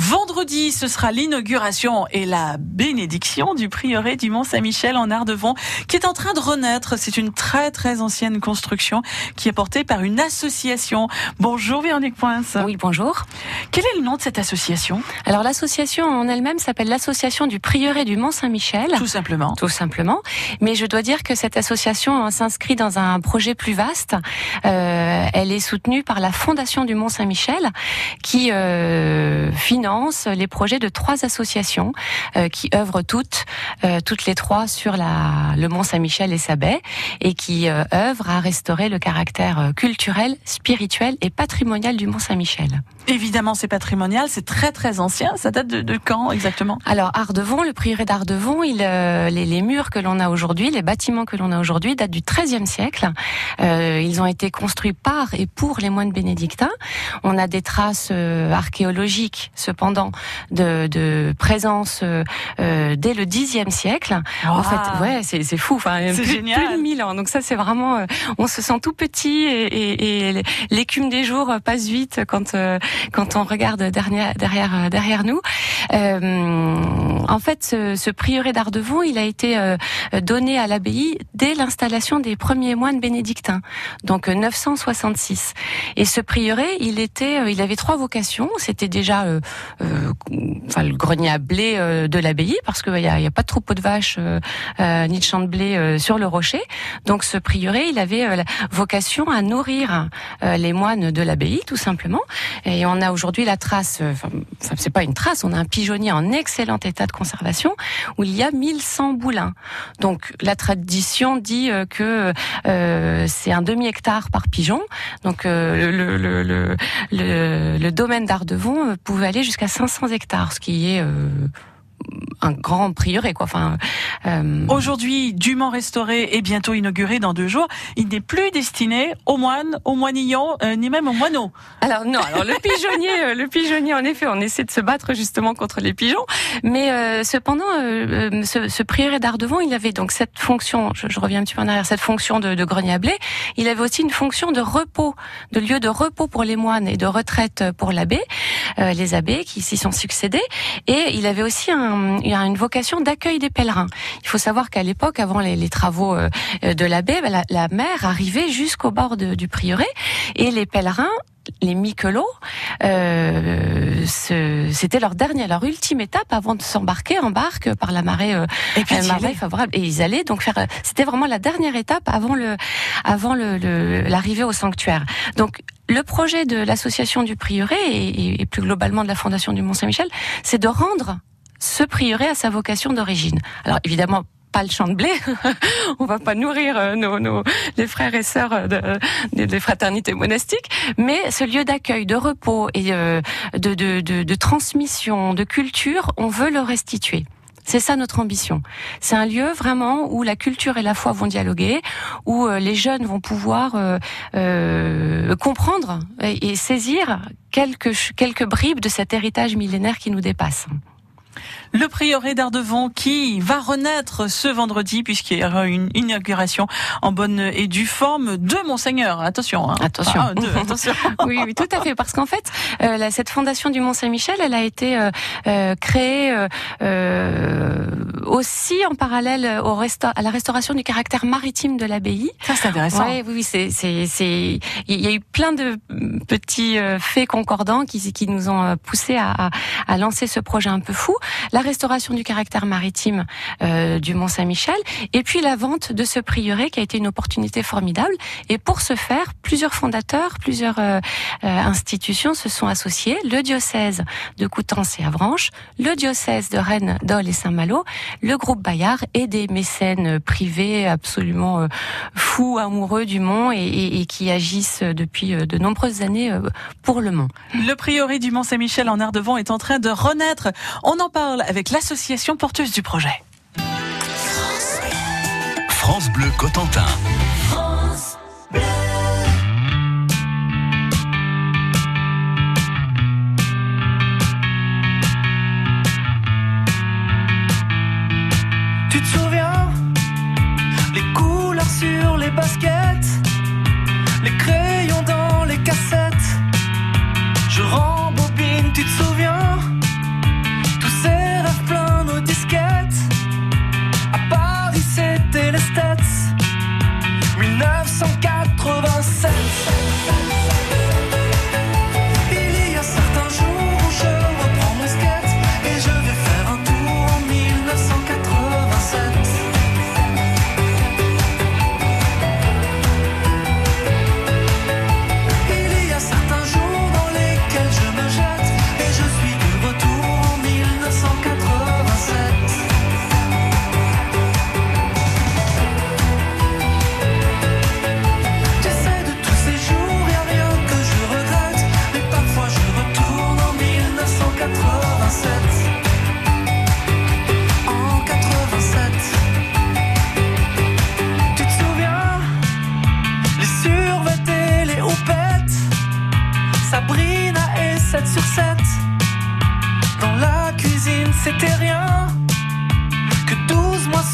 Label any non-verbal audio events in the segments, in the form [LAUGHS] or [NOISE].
Vendredi, ce sera l'inauguration et la bénédiction du prieuré du Mont-Saint-Michel en Ardevon, qui est en train de renaître. C'est une très très ancienne construction qui est portée par une association. Bonjour Véronique Poince. Oui, bonjour. Quel est le nom de cette association? Alors l'association en elle-même s'appelle l'association du prieuré du Mont-Saint-Michel. Tout simplement. Tout simplement. Mais je dois dire que cette association hein, s'inscrit dans un projet plus vaste. Euh, elle est soutenue par la Fondation du Mont-Saint-Michel, qui euh, finance les projets de trois associations euh, qui œuvrent toutes, euh, toutes les trois sur la, le Mont Saint-Michel et sa baie et qui euh, œuvrent à restaurer le caractère culturel, spirituel et patrimonial du Mont Saint-Michel. Évidemment, c'est patrimonial, c'est très très ancien. Ça date de, de quand exactement? Alors Ardevon, le prieuré d'Ardevon, il, les, les, murs que l'on a aujourd'hui, les bâtiments que l'on a aujourd'hui datent du XIIIe siècle. Ils ont été construits par et pour les moines bénédictins. On a des traces archéologiques, cependant, de, de présence euh, dès le Xe siècle. Wow. En fait, ouais, c'est fou. Enfin, c'est plus, génial. plus de 1000 ans. Donc ça, c'est vraiment, euh, on se sent tout petit et, et, et l'écume des jours passe vite quand euh, quand on regarde derrière derrière derrière nous. Euh, en fait, ce, ce prieuré d'Ardevon, il a été euh, donné à l'abbaye dès l'installation des premiers moines bénédictins, donc 966. Et ce prieuré, il était, il avait trois vocations. C'était déjà euh, enfin le grenier à blé euh, de l'abbaye parce qu'il n'y a, a, pas de troupeau de vaches euh, ni de champs de blé euh, sur le rocher. Donc ce prieuré, il avait la vocation à nourrir les moines de l'abbaye tout simplement. Et on a aujourd'hui la trace, enfin c'est pas une trace, on a un pigeonnier en excellent état de conservation où il y a 1100 boulins. Donc la tradition dit que c'est un demi hectare par pigeon. Donc le, le, domaine d'Ardevon pouvait aller jusqu'à 500 hectares, ce qui est euh, un grand prieuré quoi. Enfin, euh... aujourd'hui, dûment restauré et bientôt inauguré dans deux jours, il n'est plus destiné aux moines, aux moinillons, euh, ni même aux moineaux. Alors non, alors le pigeonnier, euh, le pigeonnier, en effet, on essaie de se battre justement contre les pigeons, mais euh, cependant, ce, ce prieuré d'Ardevon, il avait donc cette fonction. Je, je, reviens un petit peu en arrière, cette fonction de, de grenier à blé. Il avait aussi une fonction de repos, de lieu de repos pour les moines et de retraite pour l'abbé, les abbés qui s'y sont succédés, et il avait aussi un il a une vocation d'accueil des pèlerins. Il faut savoir qu'à l'époque, avant les, les, travaux de l'abbé, la, la, mer arrivait jusqu'au bord de, du prieuré et les pèlerins les miquelots, euh, c'était leur dernière, leur ultime étape avant de s'embarquer en barque par la marée, euh, et puis marée favorable. Et ils allaient donc faire. C'était vraiment la dernière étape avant le, avant le, l'arrivée au sanctuaire. Donc le projet de l'association du prieuré et, et, plus globalement de la fondation du Mont Saint-Michel, c'est de rendre ce prieuré à sa vocation d'origine. Alors évidemment pas le champ de blé, [LAUGHS] on va pas nourrir nos, nos les frères et sœurs de, de, des fraternités monastiques, mais ce lieu d'accueil, de repos et de, de, de, de transmission, de culture, on veut le restituer. C'est ça notre ambition. C'est un lieu vraiment où la culture et la foi vont dialoguer, où les jeunes vont pouvoir euh, euh, comprendre et saisir quelques, quelques bribes de cet héritage millénaire qui nous dépasse. Le prieuré d'Ardevon qui va renaître ce vendredi puisqu'il y aura une inauguration en bonne et due forme de Monseigneur. Attention, hein. attention, ah, de, attention. [LAUGHS] oui, oui, tout à fait, parce qu'en fait, euh, cette fondation du Mont Saint-Michel, elle a été euh, euh, créée aussi en parallèle au à la restauration du caractère maritime de l'abbaye. Ça, c'est intéressant. Ouais, oui, oui, c'est, c'est, c'est, il y a eu plein de petits faits concordants qui, qui nous ont poussé à, à, à lancer ce projet un peu fou. La restauration du caractère maritime euh, du Mont Saint-Michel, et puis la vente de ce prieuré qui a été une opportunité formidable. Et pour ce faire, plusieurs fondateurs, plusieurs euh, euh, institutions se sont associés. Le diocèse de Coutances et Avranches, le diocèse de Rennes, Dole et Saint-Malo, le groupe Bayard et des mécènes privés absolument fous, amoureux du Mont et, qui agissent depuis de nombreuses années pour le Mont. Le prieuré du Mont Saint-Michel en Ardevon est en train de renaître. Parle avec l'association porteuse du projet. France, France Bleu Cotentin. France Bleu. Tu te souviens Les couleurs sur les baskets, les crayons dans les cassettes? Sabrina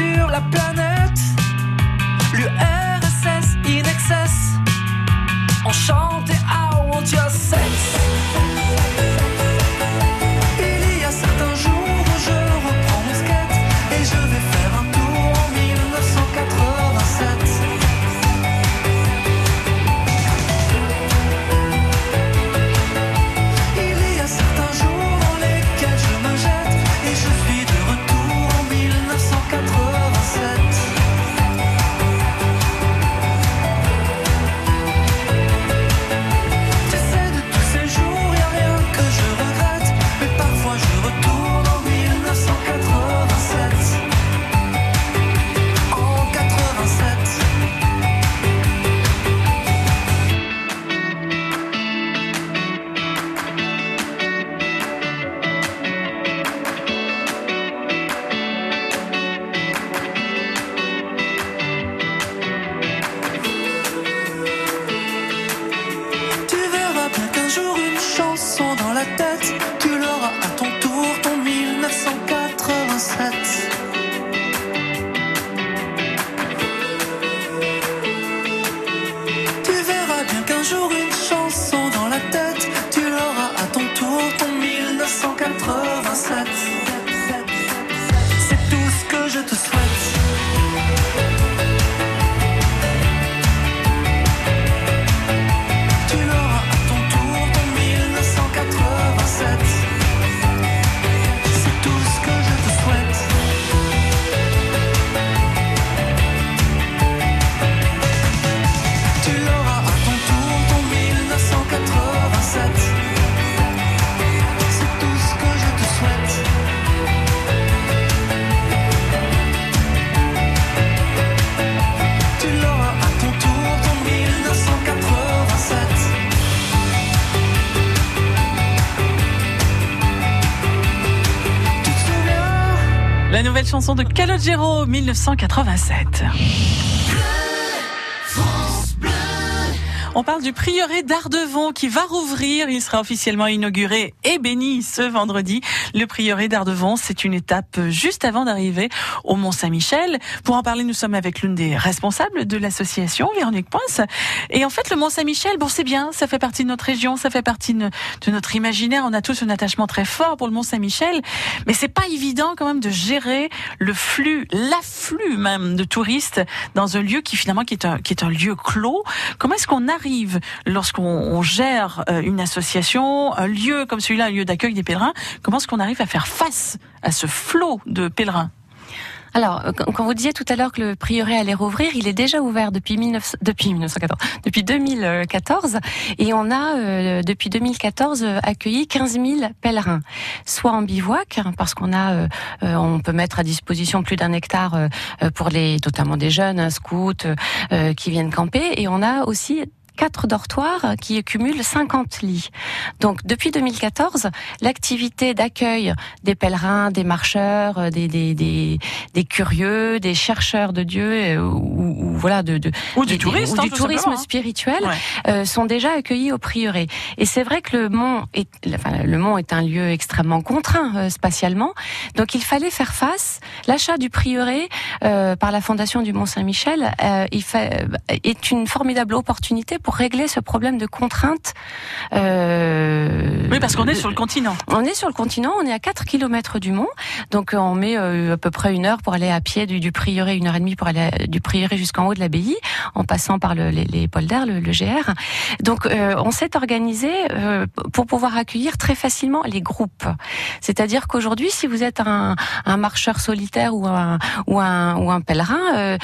sur la planète. L'URSS in excess. On mon Dieu, sexe. Il chanson de Calogero, 1987. On parle du prieuré d'Ardevon qui va rouvrir. Il sera officiellement inauguré et béni ce vendredi. Le prieuré d'Ardevon, c'est une étape juste avant d'arriver au Mont-Saint-Michel. Pour en parler, nous sommes avec l'une des responsables de l'association, Véronique Poince. Et en fait, le Mont-Saint-Michel, bon, c'est bien, ça fait partie de notre région, ça fait partie de notre imaginaire. On a tous un attachement très fort pour le Mont-Saint-Michel. Mais c'est pas évident quand même de gérer le flux, l'afflux même de touristes dans un lieu qui finalement qui est un, qui est un lieu clos. Comment est-ce qu'on arrive lorsqu'on on gère euh, une association, un lieu comme celui-là, un lieu d'accueil des pèlerins Comment est-ce qu'on arrive à faire face à ce flot de pèlerins? Alors, euh, quand vous disiez tout à l'heure que le prieuré allait rouvrir, il est déjà ouvert depuis 19, depuis 1914, depuis 2014, et on a euh, depuis 2014 euh, accueilli 15 000 pèlerins, soit en bivouac, hein, parce qu'on a, on peut mettre à disposition plus d'un hectare pour les, notamment des jeunes, un scouts qui viennent camper, et on a aussi quatre dortoirs qui cumulent 50 lits. Donc depuis 2014, l'activité d'accueil des pèlerins, des marcheurs, euh, des, des, des, des curieux, des chercheurs de Dieu euh, ou, ou voilà de, de Ou du des- tourisme, ou hein, du tourisme hein. spirituel Ouais. euh, sont déjà accueillis au prieuré. Et c'est vrai que le mont est enfin, le mont est un lieu extrêmement contraint euh, spatialement, donc il fallait faire face. L'achat du prieuré euh, par la fondation du Mont Saint-Michel euh, il fait, est une formidable opportunité pour régler ce problème de contrainte. euh, Oui, parce qu'on est sur le continent. on est sur le continent, on est à 4 km du mont, donc euh, on met euh, à peu près une heure pour aller à pied du, du prieuré, une heure et demie pour aller à- du prieuré jusqu'en haut de l'abbaye, en passant par le, les, les polders, le, le GR. Donc euh, on s'est organisé euh, pour pouvoir accueillir très facilement les groupes. C'est-à-dire qu'aujourd'hui, si vous êtes un, un marcheur solitaire ou un, ou un, ou un pèlerin,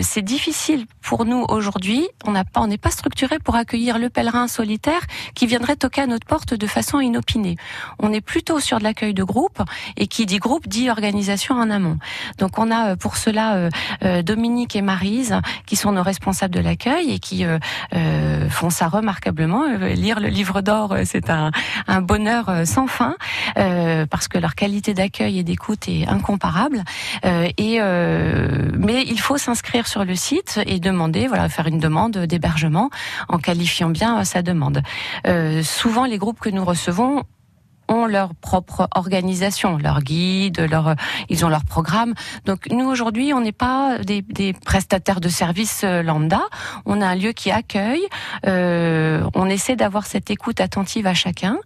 c'est difficile pour nous aujourd'hui. On n'a pas, on n'est pas structuré pour accueillir le pèlerin solitaire qui viendrait toquer à notre porte de façon inopinée. On est plutôt sur de l'accueil de groupe et qui dit groupe dit organisation en amont. Donc on a pour cela Dominique et Marise qui sont nos responsables de l'accueil et qui font ça remarquablement. lire le livre d'or, c'est un, un, bonheur sans fin parce que leur qualité d'accueil et d'écoute est incomparable. et mais il faut s'inscrire sur le site et demander, voilà, faire une demande d'hébergement en qualifiant bien sa demande. Euh, souvent, les groupes que nous recevons ont leur propre organisation, leur guide, leur, ils ont leur programme. Donc nous aujourd'hui, on n'est pas des, des, prestataires de services euh, lambda. On a un lieu qui accueille. Euh, on essaie d'avoir cette écoute attentive à chacun,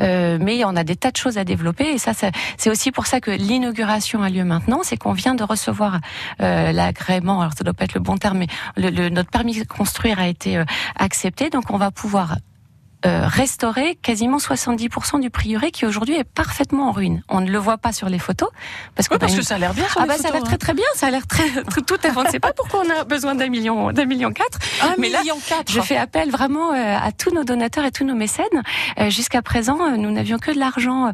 euh, mais on a des tas de choses à développer. Et ça, c'est aussi pour ça que l'inauguration a lieu maintenant. C'est qu'on vient de recevoir euh, l'agrément. Alors ça doit pas être le bon terme, mais le, le, notre permis de construire a été euh, accepté. Donc on va pouvoir euh, restaurer quasiment 70% du prieuré qui aujourd'hui est parfaitement en ruine. On ne le voit pas sur les photos parce, que, parce que ça a l'air bien sur ah les bah photos. Ça a l'air très très bien, ça a l'air très [LAUGHS] tout à fait. On ne sait pas pourquoi on a besoin d'un million, d'un million quatre. Un mais million là, quatre. Je fais appel vraiment euh, à tous nos donateurs et tous nos mécènes. Euh, Jusqu'à présent, euh, nous n'avions que de l'argent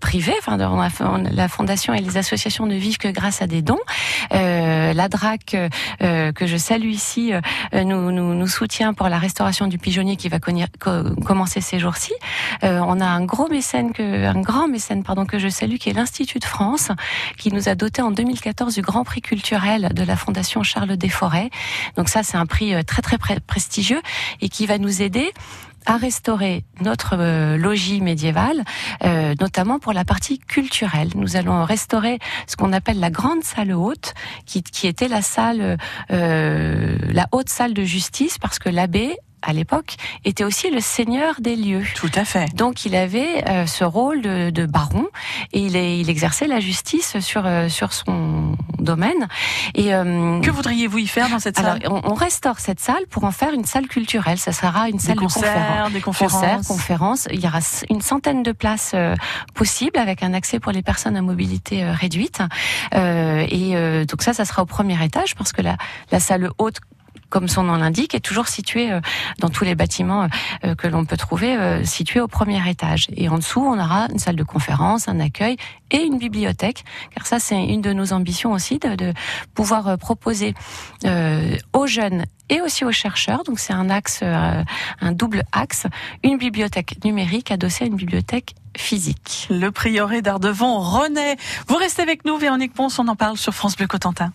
privé. Enfin, la fondation et les associations ne vivent que grâce à des dons. la DRAC que je salue ici nous, nous, nous soutient pour la restauration du pigeonnier qui va commencer ces jours-ci. Euh, on a un gros mécène un grand mécène pardon que je salue, qui est l'Institut de France, qui nous a doté en 2014 du Grand Prix culturel de la Fondation Charles Desforêts. Donc ça, c'est un prix euh, très très prestigieux et qui va nous aider à restaurer notre euh, logis médiéval, notamment pour la partie culturelle. Nous allons restaurer ce qu'on appelle la grande salle haute, qui, était la salle, la haute salle de justice, parce que l'abbé à l'époque, était aussi le seigneur des lieux. Tout à fait. Donc il avait euh, ce rôle de, de, baron et il, est, il exerçait la justice sur euh, sur son domaine. Et euh, que voudriez-vous y faire dans cette salle? Alors on, on, restaure cette salle pour en faire une salle culturelle. Ça sera une salle des concerts, de conférences. des conférences, concerts, conférences. Il y aura une centaine de places euh, possibles avec un accès pour les personnes à mobilité euh, réduite. et donc ça, ça sera au premier étage parce que la, la salle haute comme son nom l'indique, est toujours situé euh, dans tous les bâtiments euh, que l'on peut trouver, euh, situé au premier étage. Et en dessous, on aura une salle de conférence, un accueil et une bibliothèque, car ça, c'est une de nos ambitions aussi, de, de pouvoir proposer aux jeunes et aussi aux chercheurs, donc c'est un axe, un double axe, une bibliothèque numérique adossée à une bibliothèque physique. Le prieuré d'Ardevon renaît. Vous restez avec nous, Véronique Ponce, on en parle sur France Bleu Cotentin.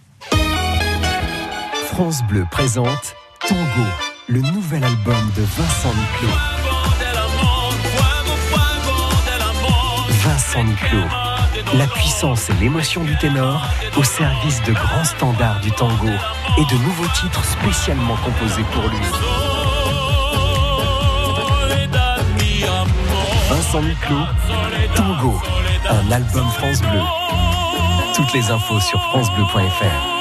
France Bleu présente Tango, le nouvel album de Vincent Niclot. Vincent Niclot, la puissance et l'émotion du ténor au service de grands standards du tango et de nouveaux titres spécialement composés pour lui. Vincent Niclot, Tango, un album France Bleu. Toutes les infos sur francebleu.fr.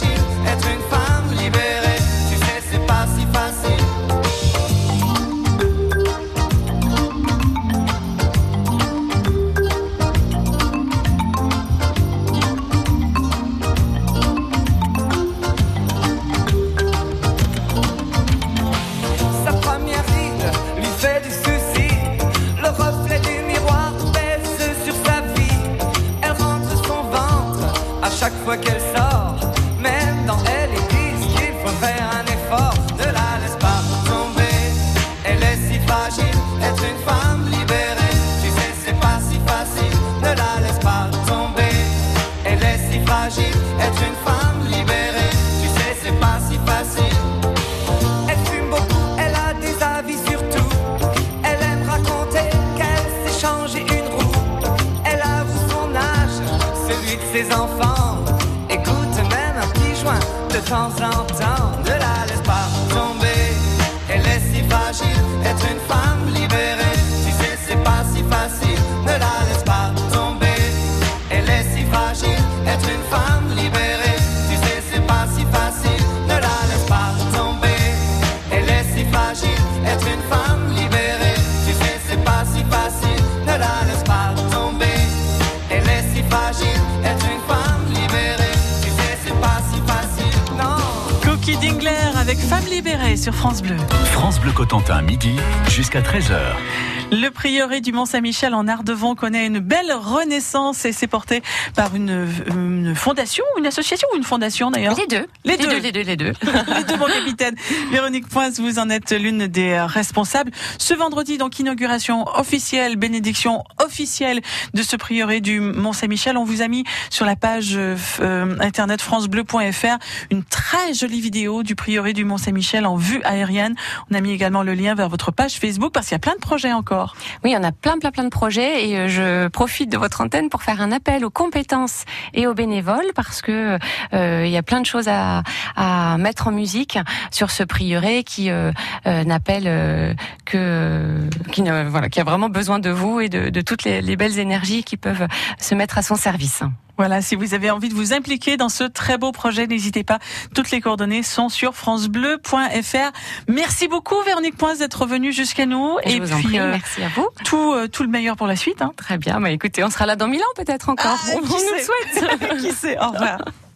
Est sur France Bleu. France Bleu Cotentin, midi jusqu'à 13h. Le prieuré du Mont-Saint-Michel en Ardevon connaît une belle renaissance et c'est porté par une, une fondation, une association ou une fondation d'ailleurs Les deux. Les deux. les deux, les deux. [LAUGHS] Les deux, mon capitaine. Véronique Poince, vous en êtes l'une des responsables. Ce vendredi, donc, inauguration officielle, bénédiction officielle de ce prieuré du Mont-Saint-Michel. On vous a mis sur la page euh, internet francebleu.fr une très jolie vidéo du prieuré du Mont-Saint-Michel en vue aérienne. On a mis également le lien vers votre page Facebook parce qu'il y a plein de projets encore. Oui, on a plein, plein, plein de projets et euh, je profite de votre antenne pour faire un appel aux compétences et aux bénévoles parce que euh, il y a plein de choses à, mettre en musique sur ce prieuré qui euh, n'appelle que voilà qui a vraiment besoin de vous et de, toutes les belles énergies qui peuvent se mettre à son service. Voilà, si vous avez envie de vous impliquer dans ce très beau projet, n'hésitez pas. Toutes les coordonnées sont sur francebleu.fr. Merci beaucoup Véronique Poince d'être venue jusqu'à nous. Et, en puis prie, euh, merci à vous. tout, euh, tout le meilleur pour la suite. Hein. Très bien, bah écoutez, on sera là dans Milan peut-être encore. Ah, on nous le souhaite. [LAUGHS] Qui sait Au revoir. [LAUGHS]